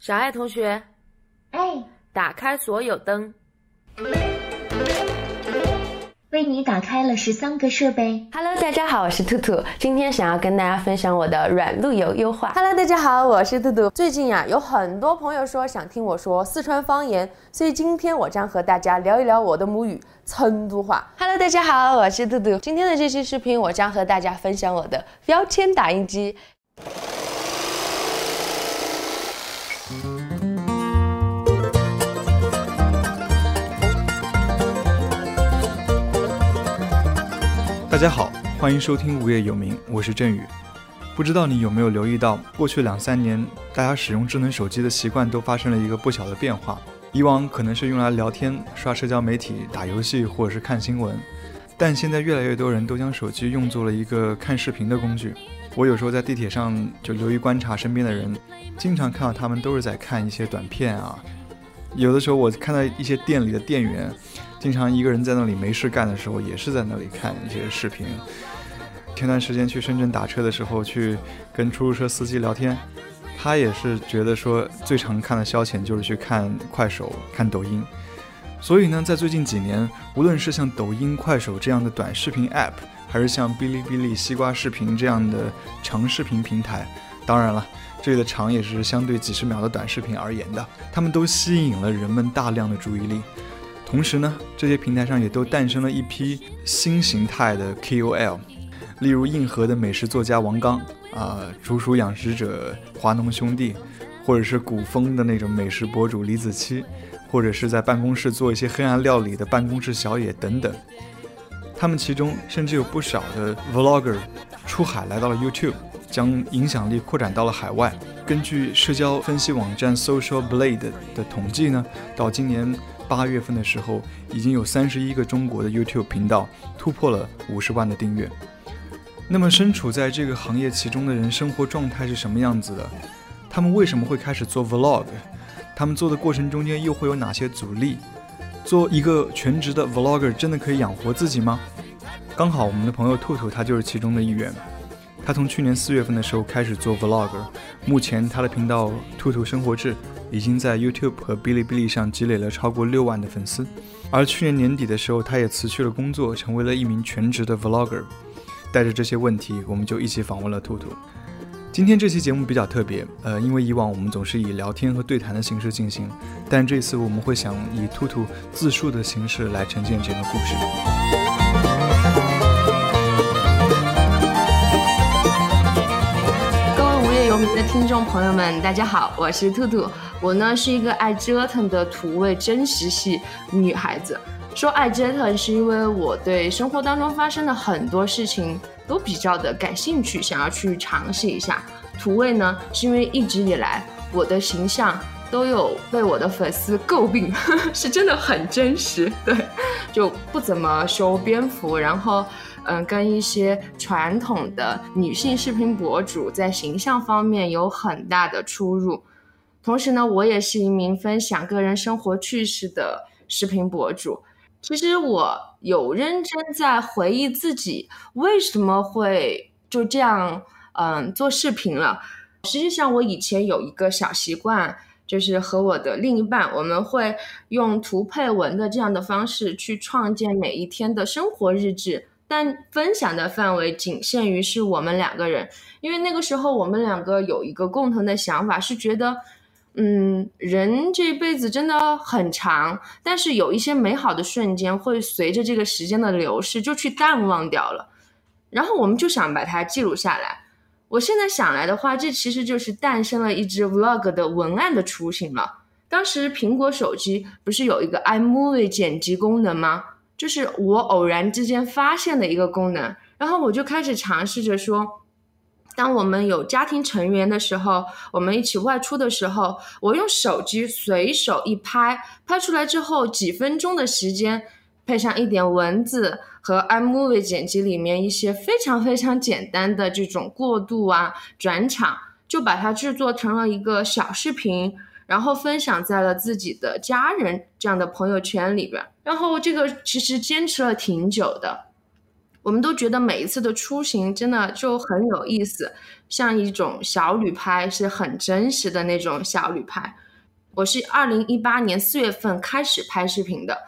小爱同学，哎，打开所有灯。为你打开了十三个设备。Hello，大家好，我是兔兔，今天想要跟大家分享我的软路由优化。Hello，大家好，我是兔兔。最近呀、有很多朋友说想听我说四川方言，所以今天我将和大家聊一聊我的母语成都话。Hello，大家好，我是兔兔。今天的这期视频，我将和大家分享我的标签打印机。大家好，欢迎收听无业游民，我是振宇。不知道你有没有留意到，过去两三年，大家使用智能手机的习惯都发生了一个不小的变化。以往可能是用来聊天、刷社交媒体、打游戏或者是看新闻，但现在越来越多人都将手机用作了一个看视频的工具。我有时候在地铁上就留意观察身边的人，经常看到他们都是在看一些短片啊。有的时候我看到一些店里的店员，经常一个人在那里没事干的时候，也是在那里看一些视频。前段时间去深圳打车的时候，去跟出租车司机聊天，他也是觉得说最常看的消遣就是去看快手、看抖音。所以呢，在最近几年，无论是像抖音、快手这样的短视频 App，还是像哔哩哔哩、西瓜视频这样的长视频平台，当然了，这里的长也是相对几十秒的短视频而言的，他们都吸引了人们大量的注意力。同时呢，这些平台上也都诞生了一批新形态的 KOL，例如硬核的美食作家王刚啊、竹鼠养殖者华农兄弟，或者是古风的那种美食博主李子柒，或者是在办公室做一些黑暗料理的办公室小野等等。他们其中甚至有不少的 vlogger 出海来到了 YouTube，将影响力扩展到了海外。根据社交分析网站 Social Blade 的统计呢，到今年八月份的时候，已经有三十一个中国的 YouTube 频道突破了五十万的订阅。那么，身处在这个行业其中的人，生活状态是什么样子的？他们为什么会开始做 Vlog？他们做的过程中间又会有哪些阻力？做一个全职的 Vlogger 真的可以养活自己吗？刚好我们的朋友兔兔他就是其中的一员。他从去年四月份的时候开始做 Vlog，目前他的频道“兔兔生活志”已经在 YouTube 和哔哩哔哩上积累了超过六万的粉丝。而去年年底的时候，他也辞去了工作，成为了一名全职的 Vlogger。带着这些问题，我们就一起访问了兔兔。今天这期节目比较特别，呃，因为以往我们总是以聊天和对谈的形式进行，但这次我们会想以兔兔自述的形式来呈现整个故事。位无业游民的听众朋友们，大家好，我是兔兔。我呢是一个爱折腾的土味真实系女孩子。说爱折腾，是因为我对生活当中发生的很多事情都比较的感兴趣，想要去尝试一下。土味呢，是因为一直以来我的形象都有被我的粉丝诟病，是真的很真实，对，就不怎么修边幅，然后嗯，跟一些传统的女性视频博主在形象方面有很大的出入。同时呢，我也是一名分享个人生活趣事的视频博主。其实我有认真在回忆自己为什么会就这样嗯做视频了。实际上，我以前有一个小习惯，就是和我的另一半，我们会用图配文的这样的方式去创建每一天的生活日志。但分享的范围仅限于是我们两个人，因为那个时候我们两个有一个共同的想法，是觉得，嗯，人这一辈子真的很长，但是有一些美好的瞬间会随着这个时间的流逝就去淡忘掉了，然后我们就想把它记录下来。我现在想来的话，这其实就是诞生了一支 vlog 的文案的雏形了。当时苹果手机不是有一个 iMovie 剪辑功能吗？就是我偶然之间发现的一个功能，然后我就开始尝试着说，当我们有家庭成员的时候，我们一起外出的时候，我用手机随手一拍，拍出来之后几分钟的时间，配上一点文字和 iMovie 剪辑里面一些非常非常简单的这种过渡啊、转场，就把它制作成了一个小视频。然后分享在了自己的家人这样的朋友圈里边。然后这个其实坚持了挺久的。我们都觉得每一次的出行真的就很有意思，像一种小旅拍，是很真实的那种小旅拍。我是二零一八年四月份开始拍视频的，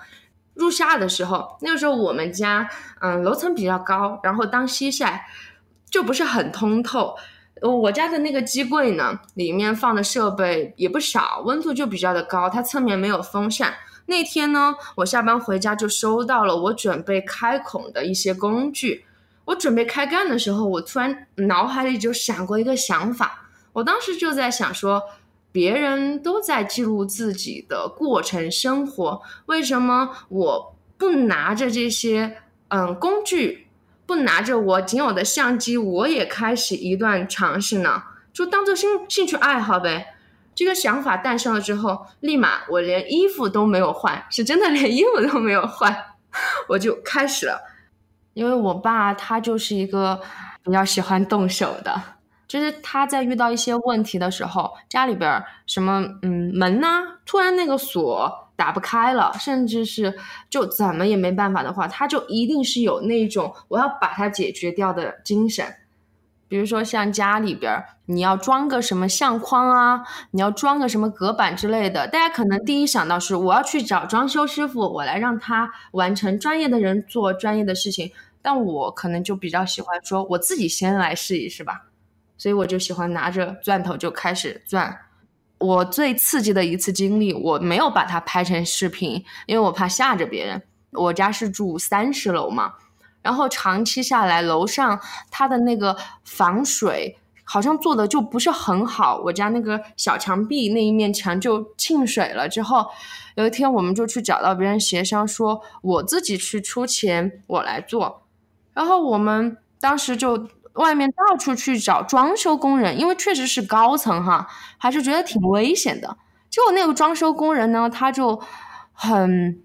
入夏的时候，那个时候我们家嗯楼层比较高，然后当西晒就不是很通透。我家的那个机柜呢，里面放的设备也不少，温度就比较的高，它侧面没有风扇。那天呢，我下班回家就收到了我准备开孔的一些工具。我准备开干的时候，我突然脑海里就闪过一个想法。我当时就在想说，别人都在记录自己的过程生活，为什么我不拿着这些嗯工具，不拿着我仅有的相机，我也开始一段尝试呢？就当做兴兴趣爱好呗。这个想法诞生了之后，立马我连衣服都没有换，是真的连衣服都没有换，我就开始了。因为我爸他就是一个比较喜欢动手的，就是他在遇到一些问题的时候，家里边什么嗯门呢，突然那个锁打不开了，甚至是就怎么也没办法的话，他就一定是有那种我要把它解决掉的精神。比如说像家里边你要装个什么相框啊，你要装个什么隔板之类的，大家可能第一想到是我要去找装修师傅，我来让他完成专业的人做专业的事情。但我可能就比较喜欢说我自己先来试一试吧，所以我就喜欢拿着钻头就开始钻。我最刺激的一次经历，我没有把它拍成视频，因为我怕吓着别人。我家是住三十楼嘛。然后长期下来，楼上它的那个防水好像做的就不是很好。我家那个小墙壁那一面墙就进水了。之后有一天，我们就去找到别人协商，说我自己去出钱，我来做。然后我们当时就外面到处去找装修工人，因为确实是高层哈，还是觉得挺危险的。结果那个装修工人呢，他就很。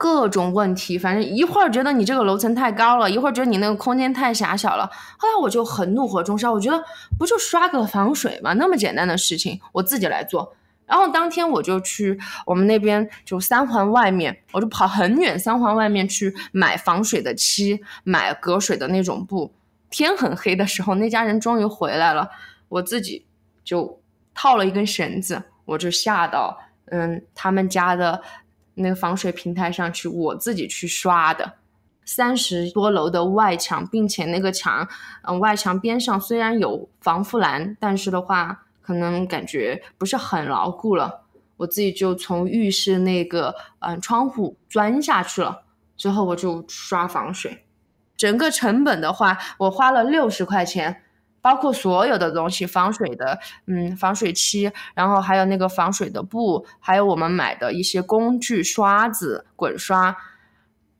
各种问题，反正一会儿觉得你这个楼层太高了，一会儿觉得你那个空间太狭小了。后来我就很怒火中烧，我觉得不就刷个防水吗？那么简单的事情，我自己来做。然后当天我就去我们那边就三环外面，我就跑很远三环外面去买防水的漆，买隔水的那种布。天很黑的时候，那家人终于回来了，我自己就套了一根绳子，我就下到嗯他们家的。那个防水平台上去，我自己去刷的，三十多楼的外墙，并且那个墙，嗯，外墙边上虽然有防护栏，但是的话，可能感觉不是很牢固了。我自己就从浴室那个嗯窗户钻下去了，之后我就刷防水，整个成本的话，我花了六十块钱。包括所有的东西，防水的，嗯，防水漆，然后还有那个防水的布，还有我们买的一些工具，刷子、滚刷。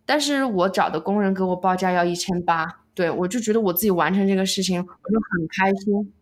但是我找的工人给我报价要一千八，对我就觉得我自己完成这个事情，我就很开心。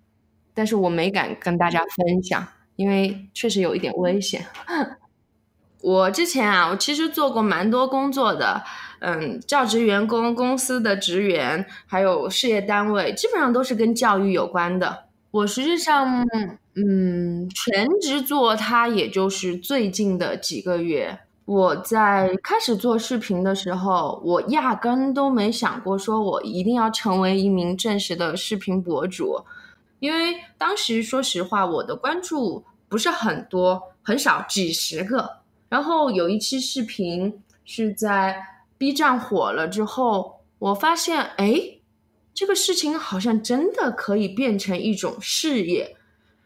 但是我没敢跟大家分享，因为确实有一点危险。我之前啊，我其实做过蛮多工作的。嗯，教职员工、公司的职员，还有事业单位，基本上都是跟教育有关的。我实际上，嗯，全职做它，也就是最近的几个月。我在开始做视频的时候，我压根都没想过说我一定要成为一名正式的视频博主，因为当时说实话，我的关注不是很多，很少，几十个。然后有一期视频是在。B 站火了之后，我发现，哎，这个事情好像真的可以变成一种事业。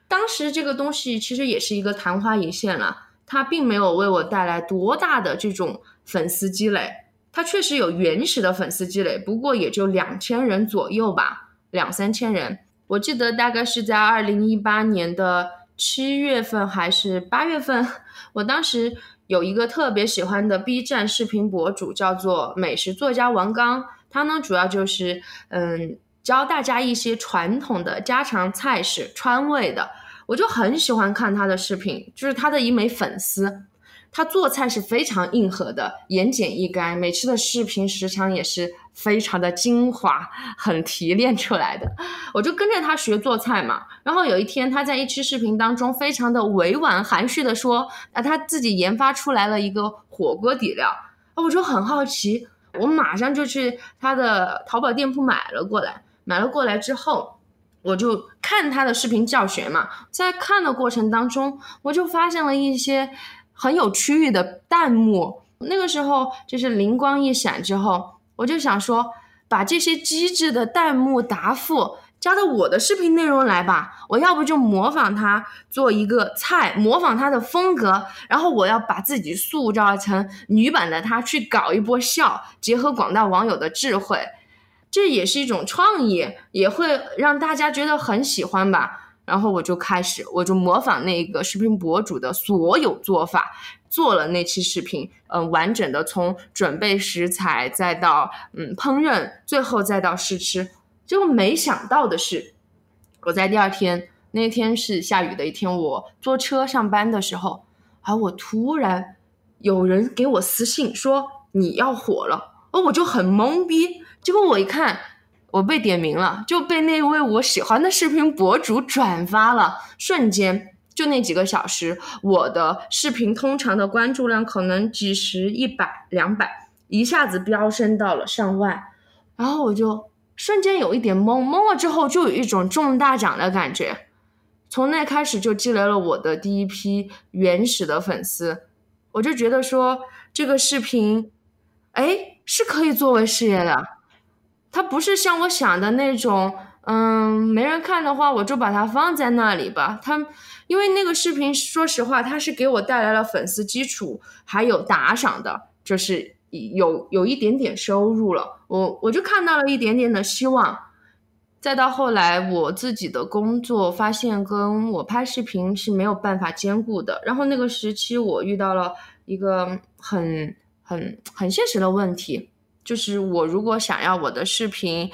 当时这个东西其实也是一个昙花一现了，它并没有为我带来多大的这种粉丝积累。它确实有原始的粉丝积累，不过也就两千人左右吧，两三千人。我记得大概是在二零一八年的七月份还是八月份，我当时。有一个特别喜欢的 B 站视频博主，叫做美食作家王刚。他呢，主要就是嗯教大家一些传统的家常菜式、川味的。我就很喜欢看他的视频，就是他的一枚粉丝。他做菜是非常硬核的，言简意赅，每次的视频时长也是非常的精华，很提炼出来的。我就跟着他学做菜嘛。然后有一天，他在一期视频当中，非常的委婉含蓄的说，啊，他自己研发出来了一个火锅底料。啊，我就很好奇，我马上就去他的淘宝店铺买了过来。买了过来之后，我就看他的视频教学嘛，在看的过程当中，我就发现了一些很有区域的弹幕。那个时候就是灵光一闪之后，我就想说，把这些机智的弹幕答复。加到我的视频内容来吧，我要不就模仿他做一个菜，模仿他的风格，然后我要把自己塑造成女版的他，去搞一波笑，结合广大网友的智慧，这也是一种创意，也会让大家觉得很喜欢吧。然后我就开始，我就模仿那个视频博主的所有做法，做了那期视频，嗯，完整的从准备食材，再到嗯烹饪，最后再到试吃。结果没想到的是，我在第二天那天是下雨的一天，我坐车上班的时候，啊我突然有人给我私信说你要火了，哦，我就很懵逼。结果我一看，我被点名了，就被那位我喜欢的视频博主转发了，瞬间就那几个小时，我的视频通常的关注量可能几十、一百、两百，一下子飙升到了上万，然后我就。瞬间有一点懵，懵了之后就有一种中大奖的感觉。从那开始就积累了我的第一批原始的粉丝，我就觉得说这个视频，哎，是可以作为事业的。它不是像我想的那种，嗯，没人看的话我就把它放在那里吧。它因为那个视频，说实话，它是给我带来了粉丝基础，还有打赏的，就是。有有一点点收入了，我我就看到了一点点的希望。再到后来，我自己的工作发现跟我拍视频是没有办法兼顾的。然后那个时期，我遇到了一个很很很现实的问题，就是我如果想要我的视频。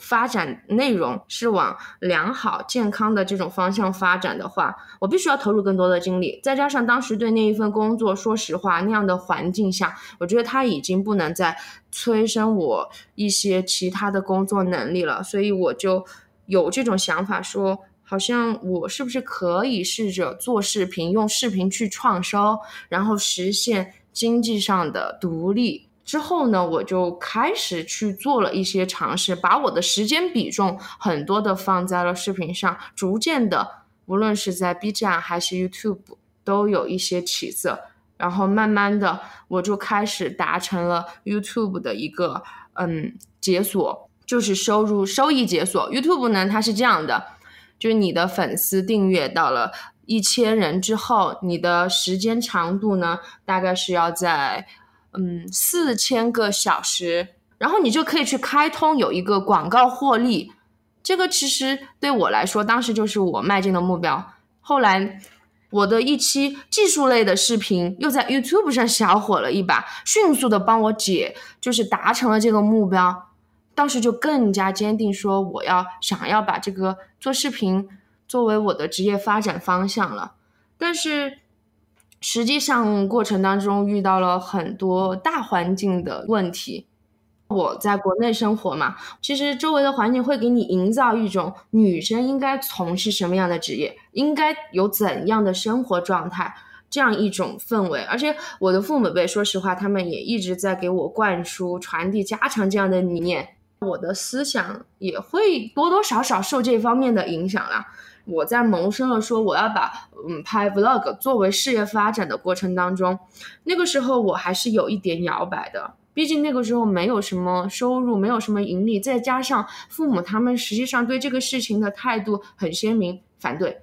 发展内容是往良好健康的这种方向发展的话，我必须要投入更多的精力。再加上当时对那一份工作，说实话，那样的环境下，我觉得他已经不能再催生我一些其他的工作能力了。所以我就有这种想法，说好像我是不是可以试着做视频，用视频去创收，然后实现经济上的独立。之后呢，我就开始去做了一些尝试，把我的时间比重很多的放在了视频上，逐渐的，无论是在 B 站还是 YouTube，都有一些起色。然后慢慢的，我就开始达成了 YouTube 的一个嗯解锁，就是收入收益解锁。YouTube 呢，它是这样的，就是你的粉丝订阅到了一千人之后，你的时间长度呢，大概是要在。嗯，四千个小时，然后你就可以去开通有一个广告获利。这个其实对我来说，当时就是我迈进的目标。后来我的一期技术类的视频又在 YouTube 上小火了一把，迅速的帮我解，就是达成了这个目标。当时就更加坚定说，我要想要把这个做视频作为我的职业发展方向了。但是。实际上，过程当中遇到了很多大环境的问题。我在国内生活嘛，其实周围的环境会给你营造一种女生应该从事什么样的职业，应该有怎样的生活状态这样一种氛围。而且我的父母辈，说实话，他们也一直在给我灌输、传递、加强这样的理念。我的思想也会多多少少受这方面的影响啦。我在萌生了说我要把嗯拍 vlog 作为事业发展的过程当中，那个时候我还是有一点摇摆的，毕竟那个时候没有什么收入，没有什么盈利，再加上父母他们实际上对这个事情的态度很鲜明，反对。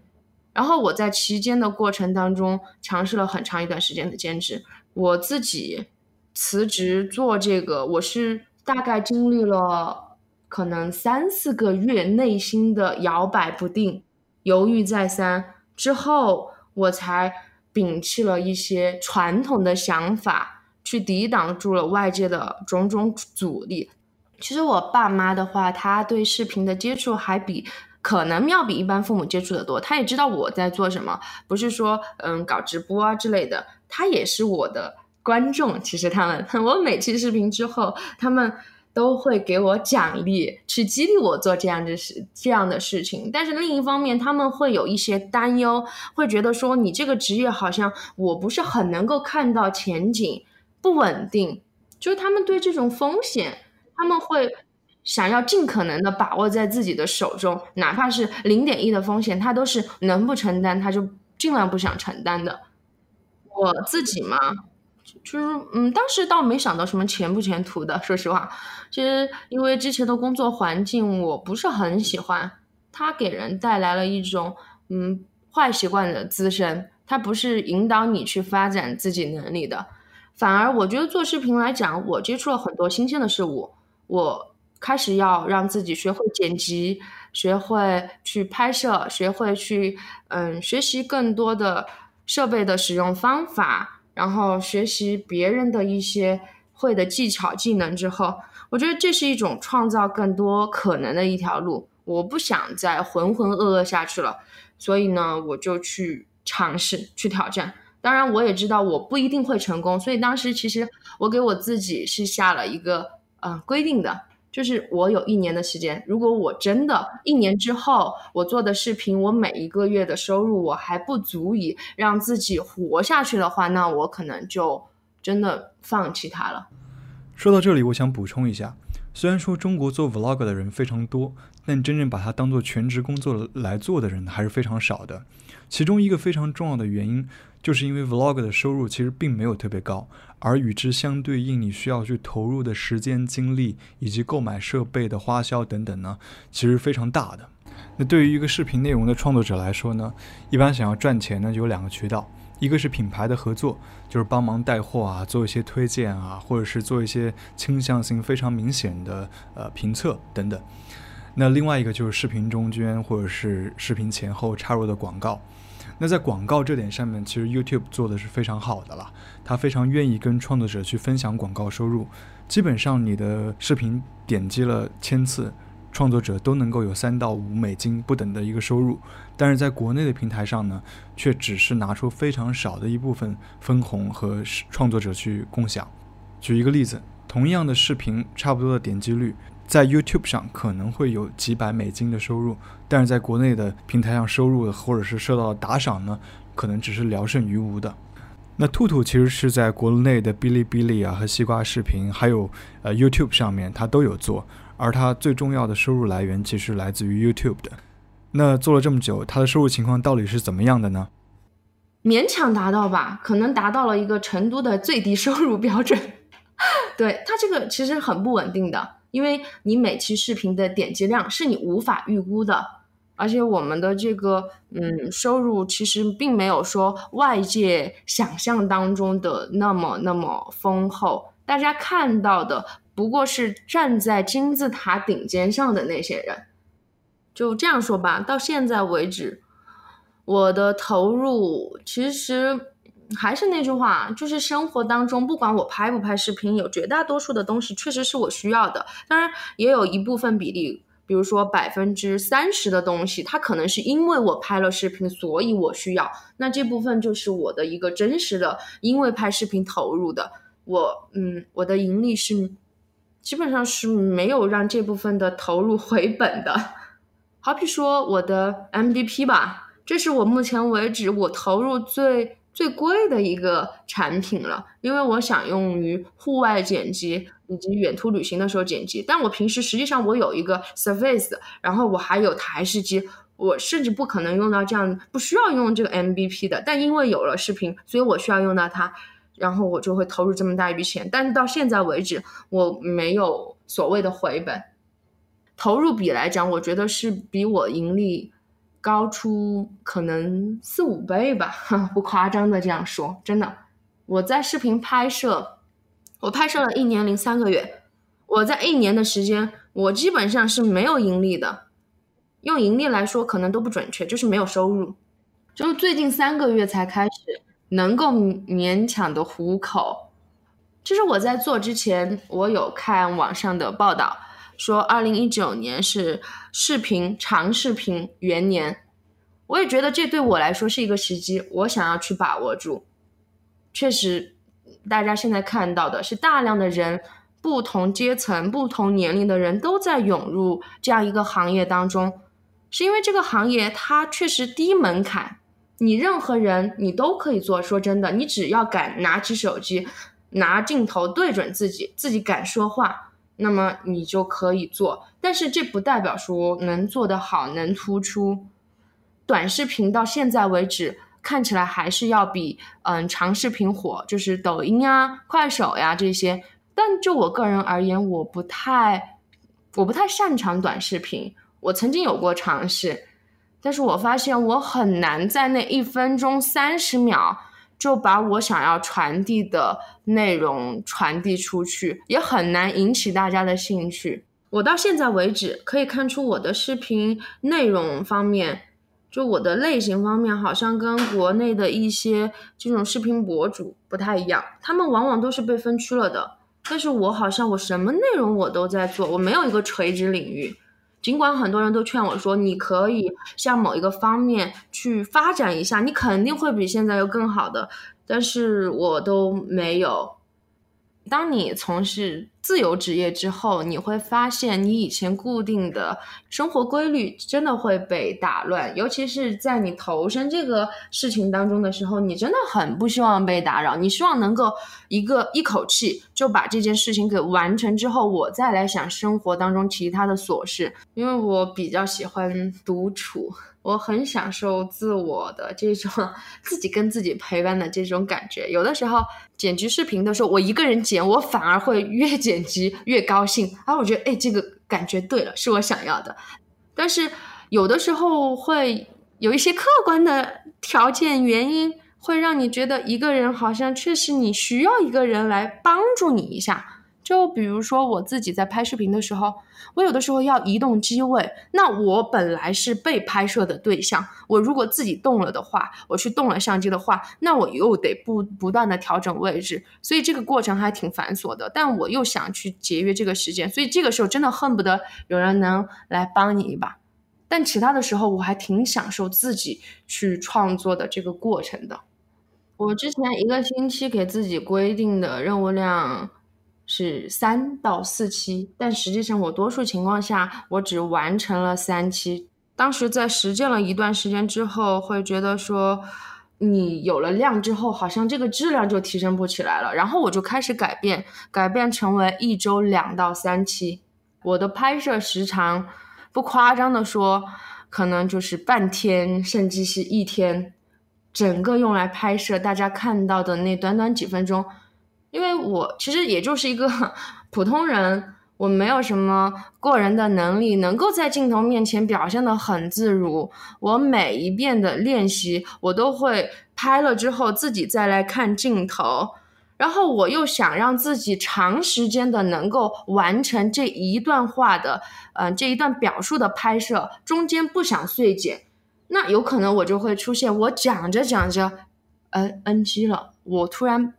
然后我在期间的过程当中尝试了很长一段时间的兼职，我自己辞职做这个，我是大概经历了可能三四个月内心的摇摆不定。犹豫再三之后，我才摒弃了一些传统的想法，去抵挡住了外界的种种阻力。其实我爸妈的话，他对视频的接触还比可能要比一般父母接触的多。他也知道我在做什么，不是说嗯搞直播啊之类的。他也是我的观众。其实他们，我每期视频之后，他们。都会给我奖励，去激励我做这样的事，这样的事情。但是另一方面，他们会有一些担忧，会觉得说你这个职业好像我不是很能够看到前景，不稳定。就是他们对这种风险，他们会想要尽可能的把握在自己的手中，哪怕是零点一的风险，他都是能不承担他就尽量不想承担的。我自己嘛，就是嗯，当时倒没想到什么前不前途的，说实话，其实因为之前的工作环境我不是很喜欢，它给人带来了一种嗯坏习惯的滋生，它不是引导你去发展自己能力的。反而我觉得做视频来讲，我接触了很多新鲜的事物，我开始要让自己学会剪辑，学会去拍摄，学会去嗯学习更多的设备的使用方法，然后学习别人的一些会的技巧技能之后，我觉得这是一种创造更多可能的一条路。我不想再浑浑噩噩下去了，所以呢，我就去尝试去挑战。当然，我也知道我不一定会成功，所以当时其实我给我自己是下了一个呃规定的，就是我有一年的时间，如果我真的一年之后我做的视频，我每一个月的收入我还不足以让自己活下去的话，那我可能就真的放弃它了。说到这里，我想补充一下，虽然说中国做 vlog 的人非常多，但真正把它当做全职工作来做的人还是非常少的。其中一个非常重要的原因。就是因为 vlog 的收入其实并没有特别高，而与之相对应，你需要去投入的时间、精力以及购买设备的花销等等呢，其实非常大的。那对于一个视频内容的创作者来说呢，一般想要赚钱呢，就有两个渠道，一个是品牌的合作，就是帮忙带货啊，做一些推荐啊，或者是做一些倾向性非常明显的呃评测等等。那另外一个就是视频中间或者是视频前后插入的广告。那在广告这点上面，其实 YouTube 做的是非常好的了。他非常愿意跟创作者去分享广告收入，基本上你的视频点击了千次，创作者都能够有三到五美金不等的一个收入。但是在国内的平台上呢，却只是拿出非常少的一部分分红和创作者去共享。举一个例子，同样的视频，差不多的点击率。在 YouTube 上可能会有几百美金的收入，但是在国内的平台上收入或者是受到打赏呢，可能只是聊胜于无的。那兔兔其实是在国内的哔哩哔哩啊和西瓜视频，还有呃 YouTube 上面，它都有做，而他最重要的收入来源其实来自于 YouTube 的。那做了这么久，他的收入情况到底是怎么样的呢？勉强达到吧，可能达到了一个成都的最低收入标准。对他这个其实很不稳定的。因为你每期视频的点击量是你无法预估的，而且我们的这个嗯收入其实并没有说外界想象当中的那么那么丰厚，大家看到的不过是站在金字塔顶尖上的那些人。就这样说吧，到现在为止，我的投入其实。还是那句话，就是生活当中，不管我拍不拍视频，有绝大多数的东西确实是我需要的。当然，也有一部分比例，比如说百分之三十的东西，它可能是因为我拍了视频，所以我需要。那这部分就是我的一个真实的，因为拍视频投入的。我，嗯，我的盈利是基本上是没有让这部分的投入回本的。好比说我的 MVP 吧，这是我目前为止我投入最。最贵的一个产品了，因为我想用于户外剪辑以及远途旅行的时候剪辑。但我平时实际上我有一个 Surface，然后我还有台式机，我甚至不可能用到这样不需要用这个 MVP 的。但因为有了视频，所以我需要用到它，然后我就会投入这么大一笔钱。但是到现在为止，我没有所谓的回本，投入比来讲，我觉得是比我盈利。高出可能四五倍吧，不夸张的这样说，真的。我在视频拍摄，我拍摄了一年零三个月，我在一年的时间，我基本上是没有盈利的。用盈利来说，可能都不准确，就是没有收入。就是最近三个月才开始能够勉强的糊口。其实我在做之前，我有看网上的报道。说二零一九年是视频长视频元年，我也觉得这对我来说是一个时机，我想要去把握住。确实，大家现在看到的是大量的人，不同阶层、不同年龄的人都在涌入这样一个行业当中，是因为这个行业它确实低门槛，你任何人你都可以做。说真的，你只要敢拿起手机。拿镜头对准自己，自己敢说话，那么你就可以做。但是这不代表说能做得好，能突出。短视频到现在为止，看起来还是要比嗯长视频火，就是抖音啊、快手呀这些。但就我个人而言，我不太，我不太擅长短视频。我曾经有过尝试，但是我发现我很难在那一分钟三十秒就把我想要传递的内容传递出去，也很难引起大家的兴趣。我到现在为止可以看出我的视频内容方面。就我的类型方面，好像跟国内的一些这种视频博主不太一样，他们往往都是被分区了的。但是我好像我什么内容我都在做，我没有一个垂直领域。尽管很多人都劝我说，你可以向某一个方面去发展一下，你肯定会比现在有更好的，但是我都没有。当你从事自由职业之后，你会发现你以前固定的生活规律真的会被打乱，尤其是在你投身这个事情当中的时候，你真的很不希望被打扰，你希望能够一个一口气就把这件事情给完成之后，我再来想生活当中其他的琐事，因为我比较喜欢独处。我很享受自我的这种自己跟自己陪伴的这种感觉。有的时候剪辑视频的时候，我一个人剪，我反而会越剪辑越高兴。然后我觉得，哎，这个感觉对了，是我想要的。但是有的时候会有一些客观的条件原因，会让你觉得一个人好像确实你需要一个人来帮助你一下。就比如说我自己在拍视频的时候，我有的时候要移动机位，那我本来是被拍摄的对象，我如果自己动了的话，我去动了相机的话，那我又得不不断的调整位置，所以这个过程还挺繁琐的。但我又想去节约这个时间，所以这个时候真的恨不得有人能来帮你一把。但其他的时候，我还挺享受自己去创作的这个过程的。我之前一个星期给自己规定的任务量。是三到四期，但实际上我多数情况下我只完成了三期。当时在实践了一段时间之后，会觉得说，你有了量之后，好像这个质量就提升不起来了。然后我就开始改变，改变成为一周两到三期。我的拍摄时长，不夸张的说，可能就是半天，甚至是一天，整个用来拍摄大家看到的那短短几分钟。因为我其实也就是一个 普通人，我没有什么过人的能力，能够在镜头面前表现的很自如。我每一遍的练习，我都会拍了之后自己再来看镜头，然后我又想让自己长时间的能够完成这一段话的，嗯，这一段表述的拍摄，中间不想碎剪，那有可能我就会出现我讲着讲着，呃，NG 了，我突然。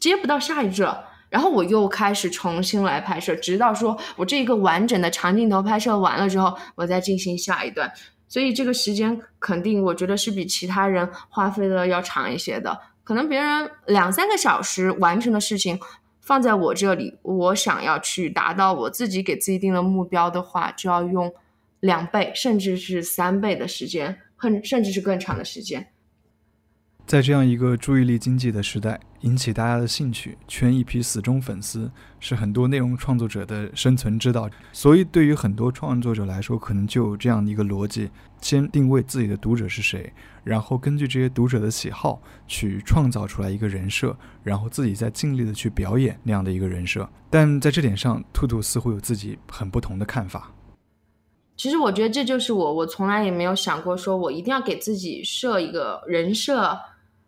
接不到下一句了，然后我又开始重新来拍摄，直到说我这一个完整的长镜头拍摄完了之后，我再进行下一段。所以这个时间肯定我觉得是比其他人花费的要长一些的。可能别人两三个小时完成的事情，放在我这里，我想要去达到我自己给自己定的目标的话，就要用两倍甚至是三倍的时间，很甚至是更长的时间。在这样一个注意力经济的时代，引起大家的兴趣，圈一批死忠粉丝，是很多内容创作者的生存之道。所以，对于很多创作者来说，可能就有这样的一个逻辑：先定位自己的读者是谁，然后根据这些读者的喜好去创造出来一个人设，然后自己再尽力的去表演那样的一个人设。但在这点上，兔兔似乎有自己很不同的看法。其实，我觉得这就是我，我从来也没有想过说我一定要给自己设一个人设。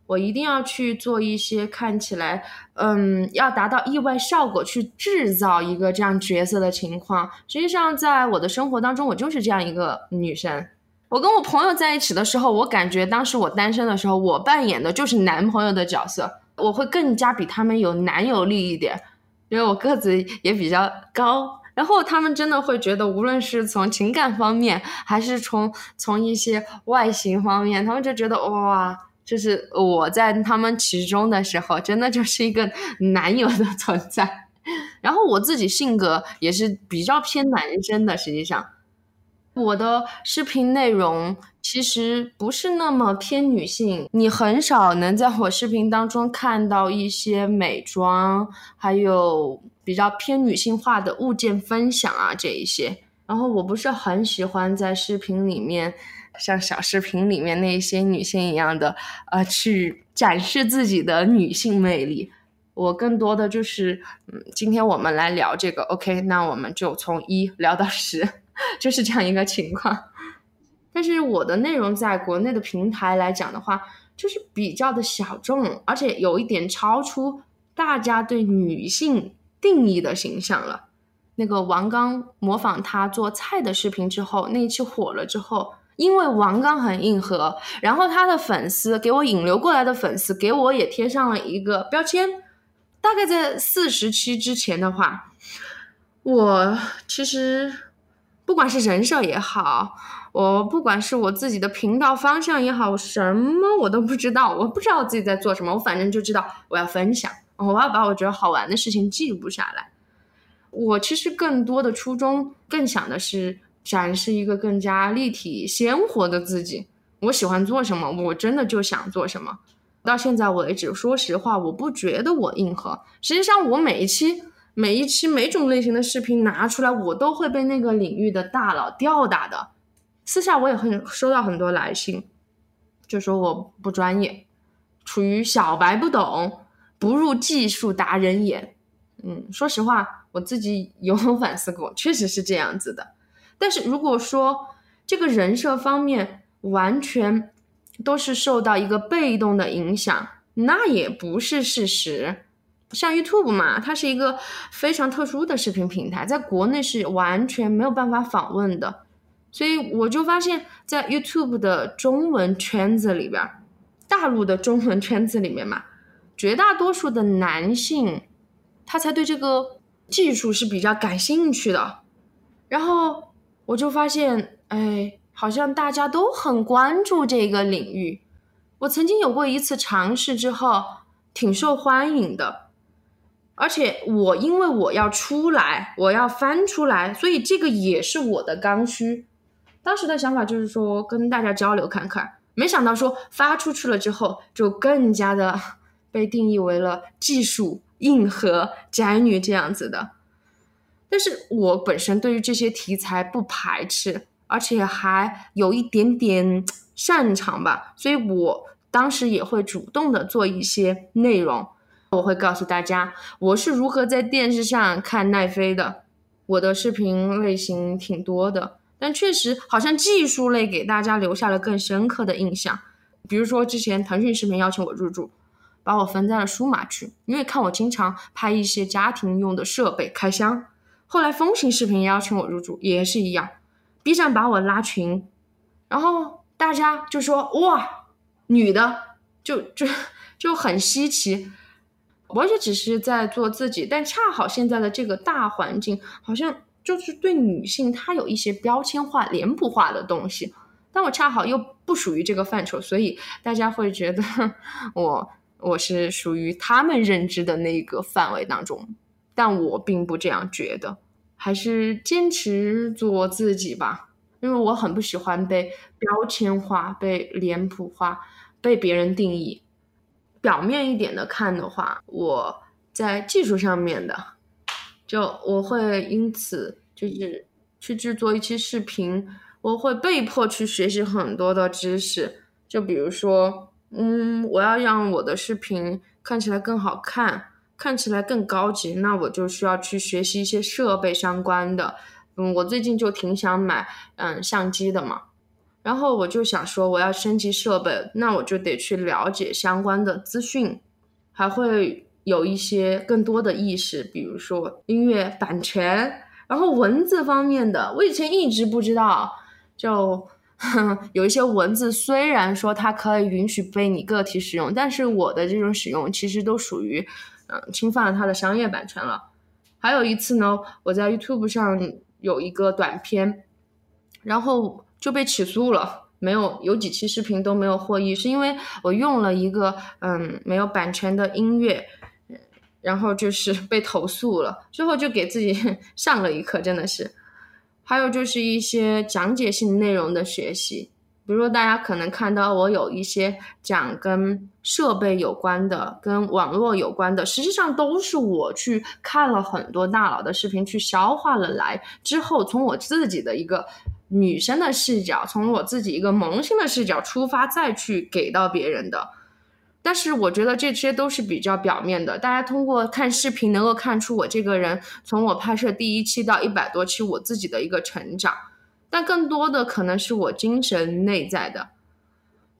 我一定要去做一些看起来，嗯，要达到意外效果，去制造一个这样角色的情况。实际上，在我的生活当中，我就是这样一个女生。我跟我朋友在一起的时候，我感觉当时我单身的时候，我扮演的就是男朋友的角色，我会更加比他们有男友力一点，因为我个子也比较高。然后他们真的会觉得，无论是从情感方面，还是从从一些外形方面，他们就觉得哇。就是我在他们其中的时候，真的就是一个男友的存在。然后我自己性格也是比较偏男生的，实际上，我的视频内容其实不是那么偏女性，你很少能在我视频当中看到一些美妆，还有比较偏女性化的物件分享啊这一些。然后我不是很喜欢在视频里面像小视频里面那些女性一样的，呃，去展示自己的女性魅力。我更多的就是，嗯，今天我们来聊这个，OK，那我们就从一聊到十。就是这样一个情况，但是我的内容在国内的平台来讲的话，就是比较的小众，而且有一点超出大家对女性定义的形象了。那个王刚模仿他做菜的视频之后，那一期火了之后，因为王刚很硬核，然后他的粉丝给我引流过来的粉丝给我也贴上了一个标签。大概在四十期之前的话，我其实。不管是人设也好，我不管是我自己的频道方向也好，什么我都不知道。我不知道自己在做什么，我反正就知道我要分享，我要把我觉得好玩的事情记录下来。我其实更多的初衷，更想的是展示一个更加立体鲜活的自己。我喜欢做什么，我真的就想做什么。到现在为止，说实话，我不觉得我硬核。实际上，我每一期。每一期每种类型的视频拿出来，我都会被那个领域的大佬吊打的。私下我也很收到很多来信，就说我不专业，处于小白不懂，不入技术达人眼。嗯，说实话，我自己有 反思过，确实是这样子的。但是如果说这个人设方面完全都是受到一个被动的影响，那也不是事实。像 YouTube 嘛，它是一个非常特殊的视频平台，在国内是完全没有办法访问的，所以我就发现，在 YouTube 的中文圈子里边，大陆的中文圈子里面嘛，绝大多数的男性，他才对这个技术是比较感兴趣的。然后我就发现，哎，好像大家都很关注这个领域。我曾经有过一次尝试之后，挺受欢迎的。而且我因为我要出来，我要翻出来，所以这个也是我的刚需。当时的想法就是说跟大家交流看看，没想到说发出去了之后，就更加的 被定义为了技术硬核宅女这样子的。但是我本身对于这些题材不排斥，而且还有一点点擅长吧，所以我当时也会主动的做一些内容。我会告诉大家我是如何在电视上看奈飞的。我的视频类型挺多的，但确实好像技术类给大家留下了更深刻的印象。比如说之前腾讯视频邀请我入驻，把我分在了数码区，因为看我经常拍一些家庭用的设备开箱。后来风行视频邀请我入驻，也是一样，B 站把我拉群，然后大家就说哇，女的就 就就很稀奇。我也只是在做自己，但恰好现在的这个大环境，好像就是对女性她有一些标签化、脸谱化的东西，但我恰好又不属于这个范畴，所以大家会觉得 我我是属于他们认知的那个范围当中，但我并不这样觉得，还是坚持做自己吧，因为我很不喜欢被标签化、被脸谱化、被别人定义。表面一点的看的话，我在技术上面的，就我会因此就是去制作一期视频，我会被迫去学习很多的知识。就比如说，嗯，我要让我的视频看起来更好看，看起来更高级，那我就需要去学习一些设备相关的。嗯，我最近就挺想买嗯相机的嘛。然后我就想说，我要升级设备，那我就得去了解相关的资讯，还会有一些更多的意识，比如说音乐版权，然后文字方面的，我以前一直不知道，就 有一些文字虽然说它可以允许被你个体使用，但是我的这种使用其实都属于嗯侵犯了它的商业版权了。还有一次呢，我在 YouTube 上有一个短片，然后。就被起诉了，没有有几期视频都没有获益，是因为我用了一个嗯没有版权的音乐，然后就是 被投诉了，最后就给自己 上了一课，真的是，还有就是一些讲解性内容的学习，比如说大家可能看到我有一些讲跟设备有关的、跟网络有关的，实际上都是我去看了很多大佬的视频，去消化了来之后，从我自己的一个女生的视角，从我自己一个萌新的视角出发，再去给到别人的。但是我觉得这些都是比较表面的，大家通过看视频能够看出我这个人从我拍摄第一期到一百多期我自己的一个成长，但更多的可能是我精神内在的，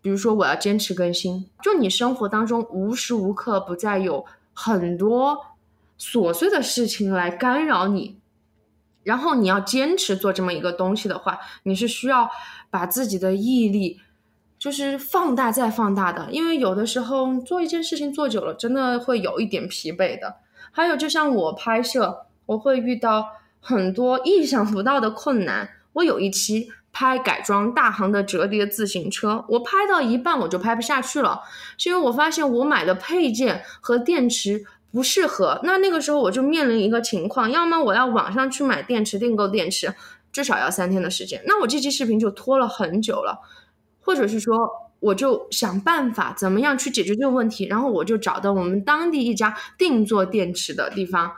比如说我要坚持更新，就你生活当中无时无刻不在有很多琐碎的事情来干扰你，然后你要坚持做这么一个东西的话，你是需要把自己的毅力。就是放大再放大的，因为有的时候做一件事情做久了，真的会有一点疲惫的。还有，就像我拍摄，我会遇到很多意想不到的困难。我有一期拍改装大行的折叠自行车，我拍到一半我就拍不下去了，是因为我发现我买的配件和电池不适合。那那个时候我就面临一个情况，要么我要网上去买电池，订购电池，至少要三天的时间，那我这期视频就拖了很久了。或者是说，我就想办法怎么样去解决这个问题，然后我就找到我们当地一家定做电池的地方，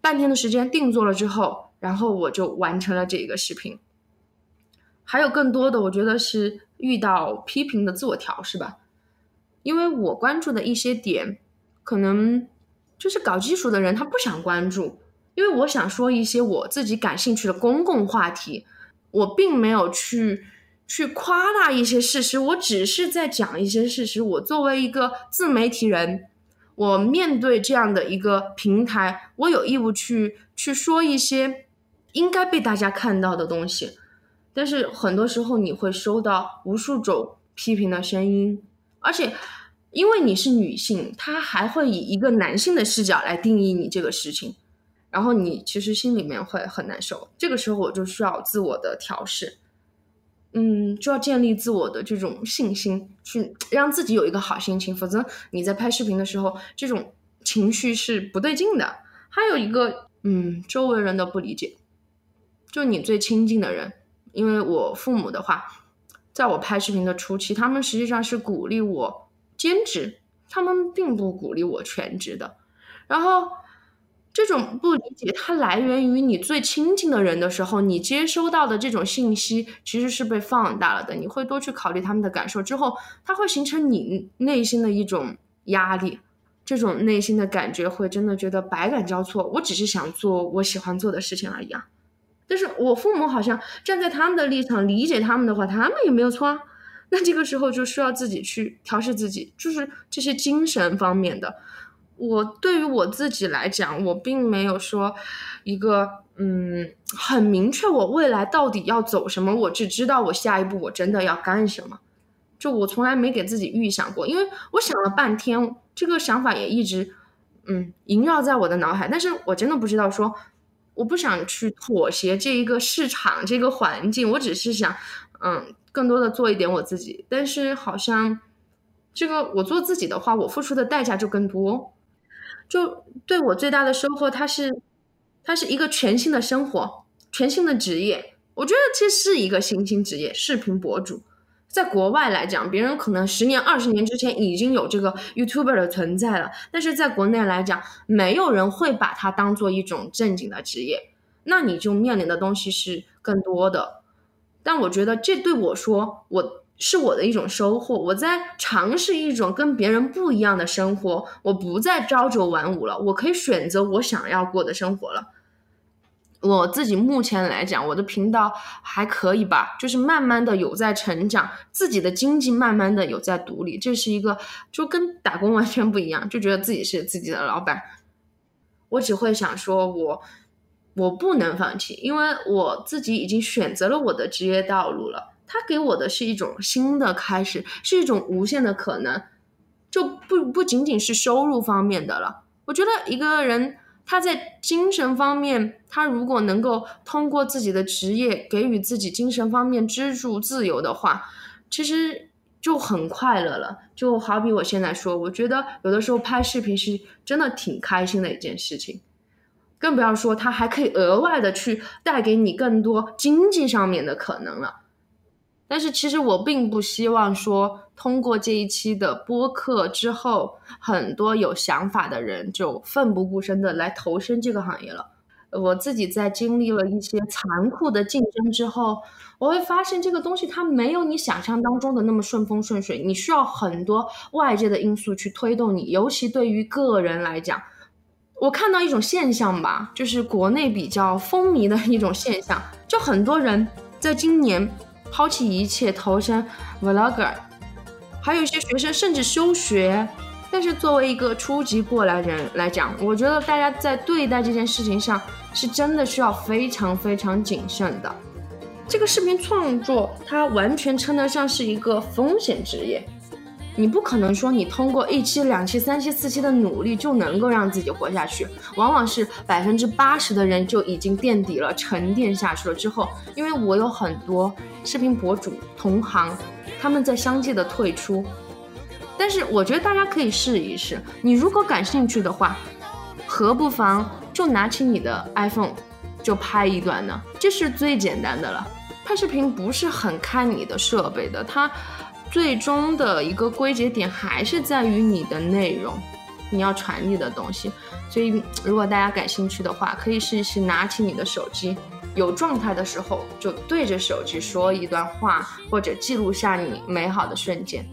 半天的时间定做了之后，然后我就完成了这个视频。还有更多的，我觉得是遇到批评的自我调试吧，因为我关注的一些点，可能就是搞技术的人他不想关注，因为我想说一些我自己感兴趣的公共话题，我并没有去。去夸大一些事实，我只是在讲一些事实。我作为一个自媒体人，我面对这样的一个平台，我有义务去去说一些应该被大家看到的东西。但是很多时候你会收到无数种批评的声音，而且因为你是女性，他还会以一个男性的视角来定义你这个事情，然后你其实心里面会很难受。这个时候我就需要自我的调试。嗯，就要建立自我的这种信心，去让自己有一个好心情，否则你在拍视频的时候，这种情绪是不对劲的。还有一个，嗯，周围人的不理解，就你最亲近的人，因为我父母的话，在我拍视频的初期，他们实际上是鼓励我兼职，他们并不鼓励我全职的，然后。这种不理解，它来源于你最亲近的人的时候，你接收到的这种信息其实是被放大了的。你会多去考虑他们的感受之后，它会形成你内心的一种压力，这种内心的感觉会真的觉得百感交错。我只是想做我喜欢做的事情而已啊。但是我父母好像站在他们的立场理解他们的话，他们也没有错啊。那这个时候就需要自己去调试自己，就是这些精神方面的。我对于我自己来讲，我并没有说一个嗯很明确我未来到底要走什么，我只知道我下一步我真的要干什么。就我从来没给自己预想过，因为我想了半天，这个想法也一直嗯萦绕在我的脑海，但是我真的不知道说，我不想去妥协这一个市场这个环境，我只是想嗯更多的做一点我自己，但是好像这个我做自己的话，我付出的代价就更多。就对我最大的收获，它是，它是一个全新的生活，全新的职业。我觉得这是一个新兴职业，视频博主。在国外来讲，别人可能十年、二十年之前已经有这个 YouTuber 的存在了，但是在国内来讲，没有人会把它当做一种正经的职业。那你就面临的东西是更多的。但我觉得这对我说，我。是我的一种收获，我在尝试一种跟别人不一样的生活，我不再朝九晚五了，我可以选择我想要过的生活了。我自己目前来讲，我的频道还可以吧，就是慢慢的有在成长，自己的经济慢慢的有在独立，这是一个就跟打工完全不一样，就觉得自己是自己的老板。我只会想说，我我不能放弃，因为我自己已经选择了我的职业道路了。他给我的是一种新的开始，是一种无限的可能，就不不仅仅是收入方面的了。我觉得一个人他在精神方面，他如果能够通过自己的职业给予自己精神方面支柱自由的话，其实就很快乐了。就好比我现在说，我觉得有的时候拍视频是真的挺开心的一件事情。更不要说他还可以额外的去带给你更多经济上面的可能了。但是其实我并不希望说，通过这一期的播客之后，很多有想法的人就奋不顾身的来投身这个行业了。我自己在经历了一些残酷的竞争之后，我会发现这个东西它没有你想象当中的那么顺风顺水，你需要很多外界的因素去推动你，尤其对于个人来讲。我看到一种现象吧，就是国内比较风靡的一种现象，就很多人在今年抛弃一切投身 vlogger，还有一些学生甚至休学。但是作为一个初级过来人来讲，我觉得大家在对待这件事情上是真的需要非常非常谨慎的。这个视频创作它完全称得上是一个风险职业。你不可能说你通过一期、两期、三期、四期的努力就能够让自己活下去，往往是百分之八十的人就已经垫底了、沉淀下去了之后。因为我有很多视频博主同行，他们在相继的退出。但是我觉得大家可以试一试，你如果感兴趣的话，何不妨就拿起你的 iPhone 就拍一段呢？这是最简单的了。拍视频不是很看你的设备的，它。最终的一个归结点还是在于你的内容，你要传递的东西。所以，如果大家感兴趣的话，可以试一试拿起你的手机，有状态的时候就对着手机说一段话，或者记录下你美好的瞬间。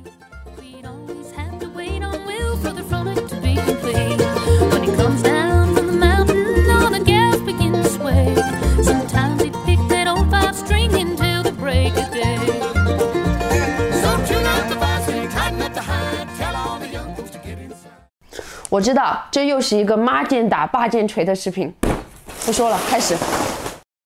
我知道这又是一个妈剑打爸剑锤的视频，不说了，开始。